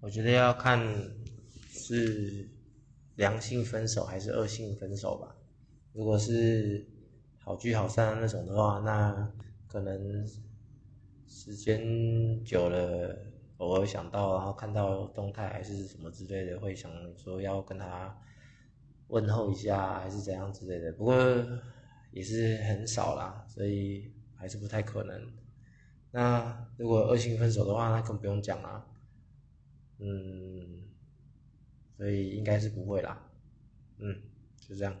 我觉得要看是良性分手还是恶性分手吧。如果是好聚好散那种的话，那可能时间久了，偶尔想到，然后看到动态还是什么之类的，会想说要跟他问候一下，还是怎样之类的。不过也是很少啦，所以还是不太可能。那如果恶性分手的话，那更不用讲了。嗯，所以应该是不会啦。嗯，就这样。